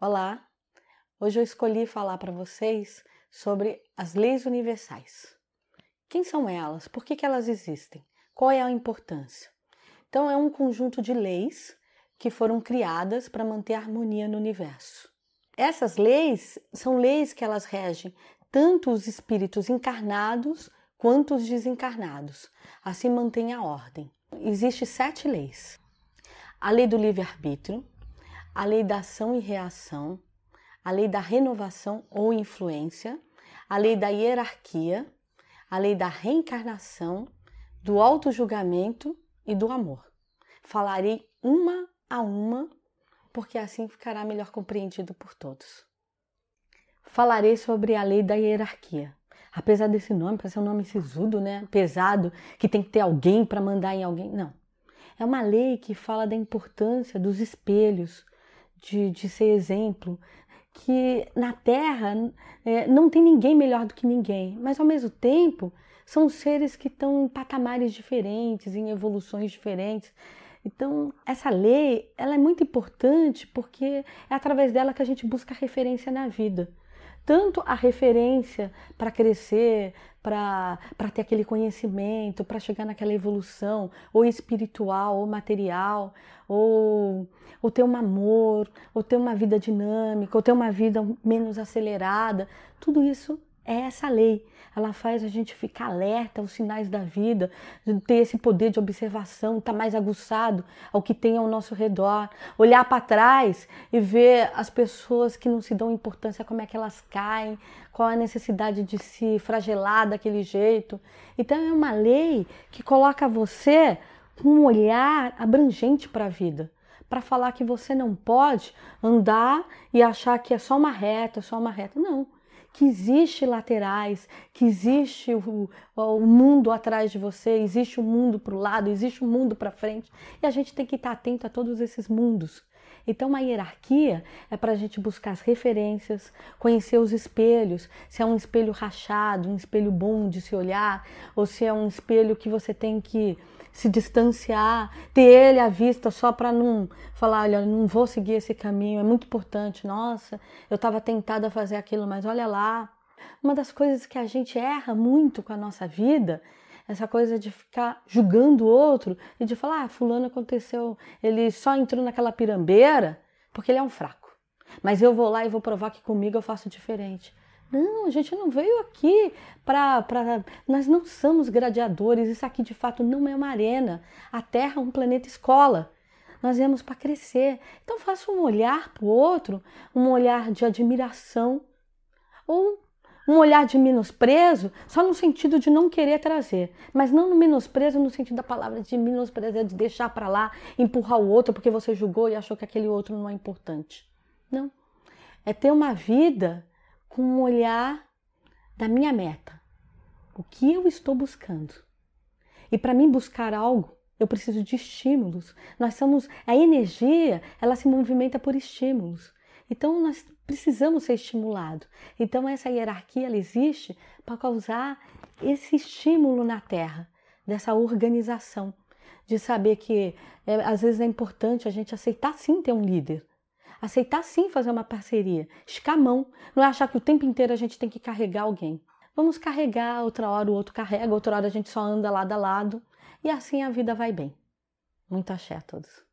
Olá! Hoje eu escolhi falar para vocês sobre as leis universais. Quem são elas? Por que, que elas existem? Qual é a importância? Então, é um conjunto de leis que foram criadas para manter a harmonia no universo. Essas leis são leis que elas regem tanto os espíritos encarnados quanto os desencarnados. Assim mantém a ordem. Existem sete leis. A lei do livre-arbítrio, a lei da ação e reação, a lei da renovação ou influência, a lei da hierarquia, a lei da reencarnação, do auto-julgamento e do amor. Falarei uma a uma, porque assim ficará melhor compreendido por todos. Falarei sobre a lei da hierarquia. Apesar desse nome, parece um nome sisudo, né? Pesado, que tem que ter alguém para mandar em alguém. Não. É uma lei que fala da importância dos espelhos, de, de ser exemplo, que na Terra é, não tem ninguém melhor do que ninguém, mas ao mesmo tempo são seres que estão em patamares diferentes, em evoluções diferentes. Então, essa lei ela é muito importante porque é através dela que a gente busca referência na vida tanto a referência para crescer, para ter aquele conhecimento, para chegar naquela evolução, ou espiritual, ou material, ou, ou ter um amor, ou ter uma vida dinâmica, ou ter uma vida menos acelerada. Tudo isso é essa lei. Ela faz a gente ficar alerta aos sinais da vida, ter esse poder de observação, estar tá mais aguçado ao que tem ao nosso redor, olhar para trás e ver as pessoas que não se dão importância, como é que elas caem, qual a necessidade de se fragelar daquele jeito. Então é uma lei que coloca você com um olhar abrangente para a vida para falar que você não pode andar e achar que é só uma reta, só uma reta. Não que existe laterais, que existe o, o mundo atrás de você, existe o mundo para o lado, existe o mundo para frente, e a gente tem que estar atento a todos esses mundos. Então, uma hierarquia é para a gente buscar as referências, conhecer os espelhos, se é um espelho rachado, um espelho bom de se olhar, ou se é um espelho que você tem que se distanciar, ter ele à vista só para não falar, olha, não vou seguir esse caminho, é muito importante. Nossa, eu estava tentada a fazer aquilo, mas olha lá. Uma das coisas que a gente erra muito com a nossa vida, essa coisa de ficar julgando o outro e de falar, ah, fulano aconteceu, ele só entrou naquela pirambeira porque ele é um fraco. Mas eu vou lá e vou provar que comigo eu faço diferente. Não, a gente não veio aqui para. Pra... Nós não somos gladiadores, isso aqui de fato não é uma arena. A Terra é um planeta escola. Nós viemos para crescer. Então faça um olhar para o outro, um olhar de admiração ou um olhar de menosprezo, só no sentido de não querer trazer, mas não no menosprezo no sentido da palavra de menosprezo, de deixar para lá, empurrar o outro porque você julgou e achou que aquele outro não é importante. Não. É ter uma vida com um olhar da minha meta. O que eu estou buscando? E para mim buscar algo, eu preciso de estímulos. Nós somos a energia, ela se movimenta por estímulos. Então nós precisamos ser estimulados. Então essa hierarquia ela existe para causar esse estímulo na Terra, dessa organização, de saber que é, às vezes é importante a gente aceitar sim ter um líder, aceitar sim fazer uma parceria, escamão, não é achar que o tempo inteiro a gente tem que carregar alguém. Vamos carregar, outra hora o outro carrega, outra hora a gente só anda lado a lado e assim a vida vai bem. Muito axé a todos.